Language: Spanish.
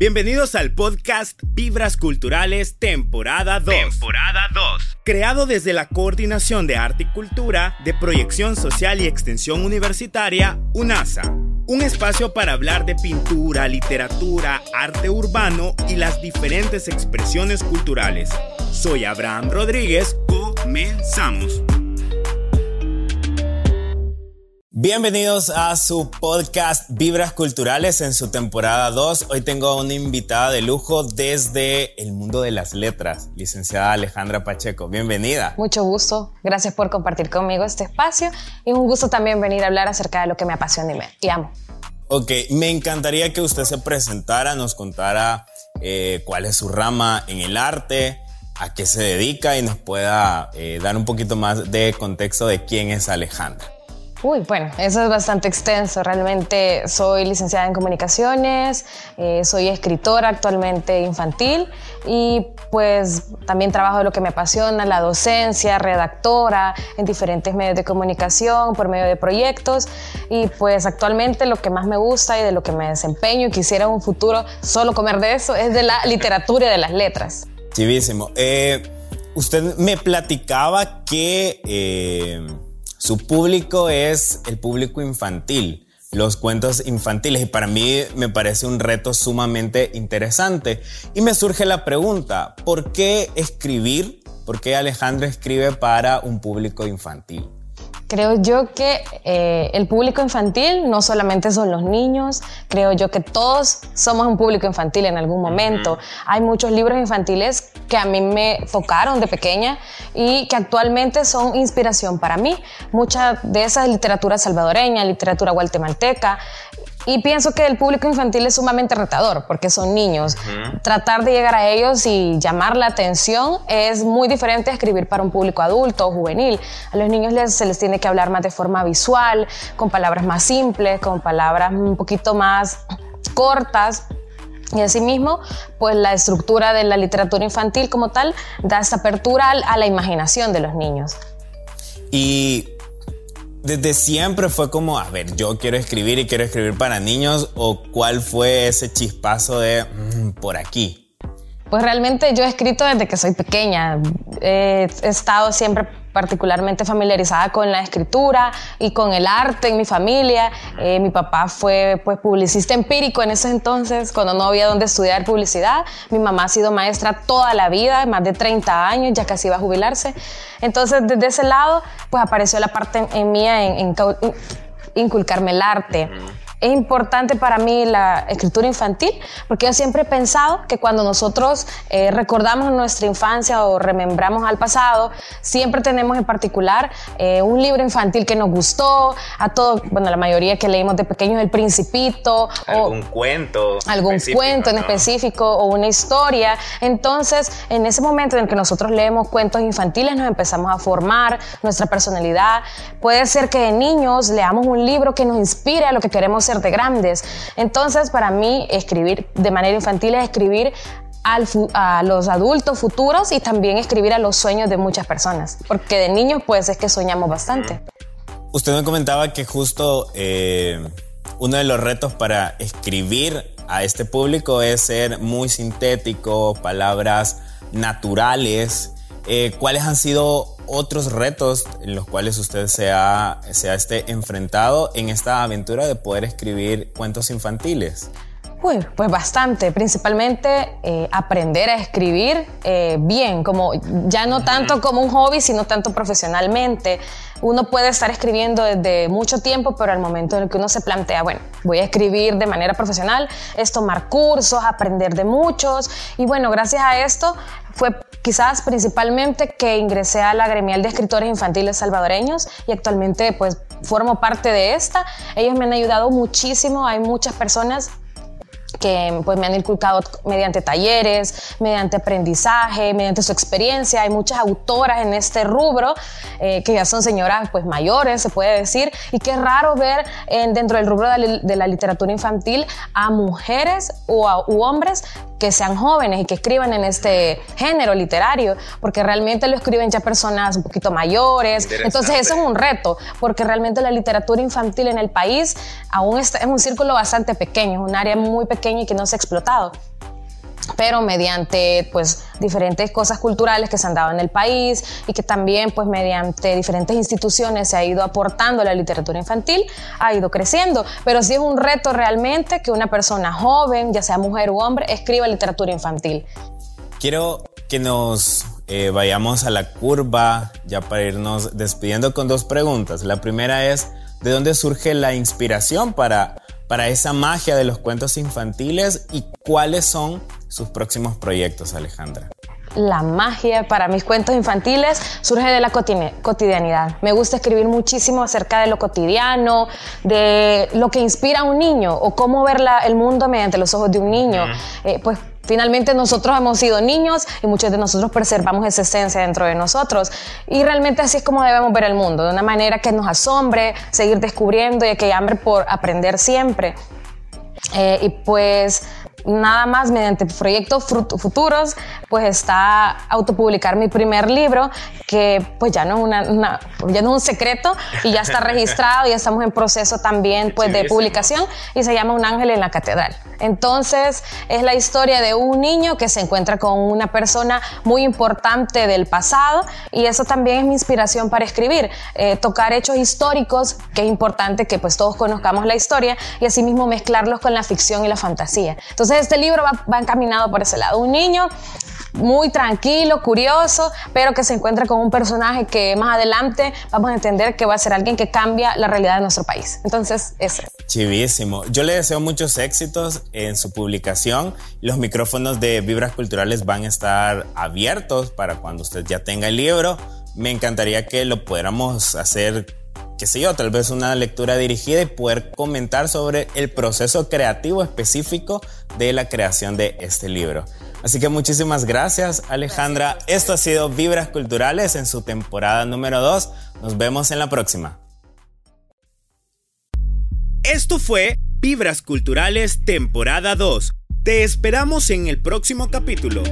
Bienvenidos al podcast Vibras Culturales temporada 2. Temporada 2. Creado desde la Coordinación de Arte y Cultura de Proyección Social y Extensión Universitaria, UNASA. Un espacio para hablar de pintura, literatura, arte urbano y las diferentes expresiones culturales. Soy Abraham Rodríguez. Comenzamos. Bienvenidos a su podcast Vibras Culturales en su temporada 2. Hoy tengo una invitada de lujo desde el mundo de las letras, licenciada Alejandra Pacheco. Bienvenida. Mucho gusto. Gracias por compartir conmigo este espacio y un gusto también venir a hablar acerca de lo que me apasiona y, me, y amo. Ok, me encantaría que usted se presentara, nos contara eh, cuál es su rama en el arte, a qué se dedica y nos pueda eh, dar un poquito más de contexto de quién es Alejandra. Uy, bueno, eso es bastante extenso. Realmente soy licenciada en comunicaciones, eh, soy escritora actualmente infantil y pues también trabajo de lo que me apasiona, la docencia, redactora en diferentes medios de comunicación por medio de proyectos y pues actualmente lo que más me gusta y de lo que me desempeño y quisiera un futuro solo comer de eso es de la literatura y de las letras. Chivísimo. Eh, usted me platicaba que... Eh su público es el público infantil, los cuentos infantiles y para mí me parece un reto sumamente interesante. Y me surge la pregunta, ¿por qué escribir? ¿Por qué Alejandro escribe para un público infantil? Creo yo que eh, el público infantil no solamente son los niños, creo yo que todos somos un público infantil en algún momento. Hay muchos libros infantiles que a mí me focaron de pequeña y que actualmente son inspiración para mí. Mucha de esa literatura salvadoreña, literatura guatemalteca, y pienso que el público infantil es sumamente retador porque son niños. Tratar de llegar a ellos y llamar la atención es muy diferente a escribir para un público adulto o juvenil. A los niños se les tiene que hablar más de forma visual, con palabras más simples, con palabras un poquito más cortas. Y asimismo, pues la estructura de la literatura infantil como tal da esa apertura a la imaginación de los niños. Y desde siempre fue como, a ver, yo quiero escribir y quiero escribir para niños o cuál fue ese chispazo de mm, por aquí? Pues realmente yo he escrito desde que soy pequeña. he estado siempre particularmente familiarizada con la escritura y con el arte en mi familia. Eh, mi papá fue pues, publicista empírico en ese entonces, cuando no había donde estudiar publicidad. Mi mamá ha sido maestra toda la vida, más de 30 años, ya casi iba a jubilarse. Entonces, desde ese lado, pues apareció la parte en, mía en, inculcarme el arte. Es importante para mí la escritura infantil porque yo siempre he pensado que cuando nosotros eh, recordamos nuestra infancia o remembramos al pasado, siempre tenemos en particular eh, un libro infantil que nos gustó, a todos, bueno, la mayoría que leímos de pequeños, El Principito. Algún cuento. Algún cuento en específico o una historia. Entonces, en ese momento en el que nosotros leemos cuentos infantiles, nos empezamos a formar nuestra personalidad. Puede ser que de niños leamos un libro que nos inspire a lo que queremos de grandes. Entonces, para mí, escribir de manera infantil es escribir a los adultos futuros y también escribir a los sueños de muchas personas, porque de niños pues es que soñamos bastante. Usted me comentaba que justo eh, uno de los retos para escribir a este público es ser muy sintético, palabras naturales. Eh, ¿Cuáles han sido otros retos en los cuales usted se ha, se este, enfrentado en esta aventura de poder escribir cuentos infantiles? Uy, pues bastante, principalmente eh, aprender a escribir eh, bien, como ya no tanto como un hobby, sino tanto profesionalmente. Uno puede estar escribiendo desde mucho tiempo, pero al momento en el que uno se plantea, bueno, voy a escribir de manera profesional, es tomar cursos, aprender de muchos. Y bueno, gracias a esto fue quizás principalmente que ingresé a la gremial de escritores infantiles salvadoreños y actualmente pues formo parte de esta. Ellos me han ayudado muchísimo, hay muchas personas que pues me han inculcado mediante talleres, mediante aprendizaje, mediante su experiencia. Hay muchas autoras en este rubro eh, que ya son señoras pues mayores, se puede decir, y es raro ver dentro del rubro de la, literatura infantil a mujeres o a, u hombres que sean jóvenes y que escriban en este género literario, porque realmente lo escriben ya personas un poquito mayores. Entonces eso es un reto, porque realmente la literatura infantil en el país aún está, es un círculo bastante pequeño, es un área muy pequeña y que no se ha explotado pero mediante pues diferentes cosas culturales que se han dado en el país y que también pues mediante diferentes instituciones se ha ido aportando la literatura infantil, ha ido creciendo, pero sí es un reto realmente que una persona joven, ya sea mujer u hombre, escriba literatura infantil. Quiero que nos eh, vayamos a la curva ya para irnos despidiendo con dos preguntas. La primera es, ¿de dónde surge la inspiración para, para esa magia de los cuentos infantiles y cuáles son sus próximos proyectos, Alejandra? La magia para mis cuentos infantiles surge de la cotidianidad. Me gusta escribir muchísimo acerca de lo cotidiano, de lo que inspira a un niño o cómo ver el mundo mediante los ojos de un niño. Eh, pues Finalmente nosotros hemos sido niños y muchos de nosotros preservamos esa esencia dentro de nosotros. Y realmente así es como debemos ver el mundo, de una manera que nos asombre, seguir descubriendo y que hay hambre por aprender siempre. Eh, y pues nada más mediante proyectos futuros, pues está autopublicar mi primer libro, que pues ya no es, una, ya no es un secreto y ya está registrado, ya estamos en proceso también pues de publicación y se llama Un ángel en la catedral. Entonces es la historia de un niño que se encuentra con una persona muy importante del pasado y eso también es mi inspiración para escribir, eh, tocar hechos históricos, que es importante que pues todos conozcamos la historia y asimismo mezclarlos con la ficción y la fantasía. Entonces este libro va, encaminado por ese lado. Un niño muy tranquilo, curioso, pero que se encuentra con un personaje que más adelante vamos a entender que va a ser alguien que cambia la realidad de nuestro país. Entonces, ese. Chivísimo. Yo le deseo muchos éxitos en su publicación. Los micrófonos de Vibras Culturales van a estar abiertos para cuando usted ya tenga el libro. Me encantaría que lo pudiéramos hacer qué sé yo, tal vez una lectura dirigida y poder comentar sobre el proceso creativo específico de la creación de este libro. Así que muchísimas gracias Alejandra. Esto ha sido Vibras Culturales en su temporada número 2. Nos vemos en la próxima. Esto fue Vibras Culturales temporada 2. Te esperamos en el próximo capítulo.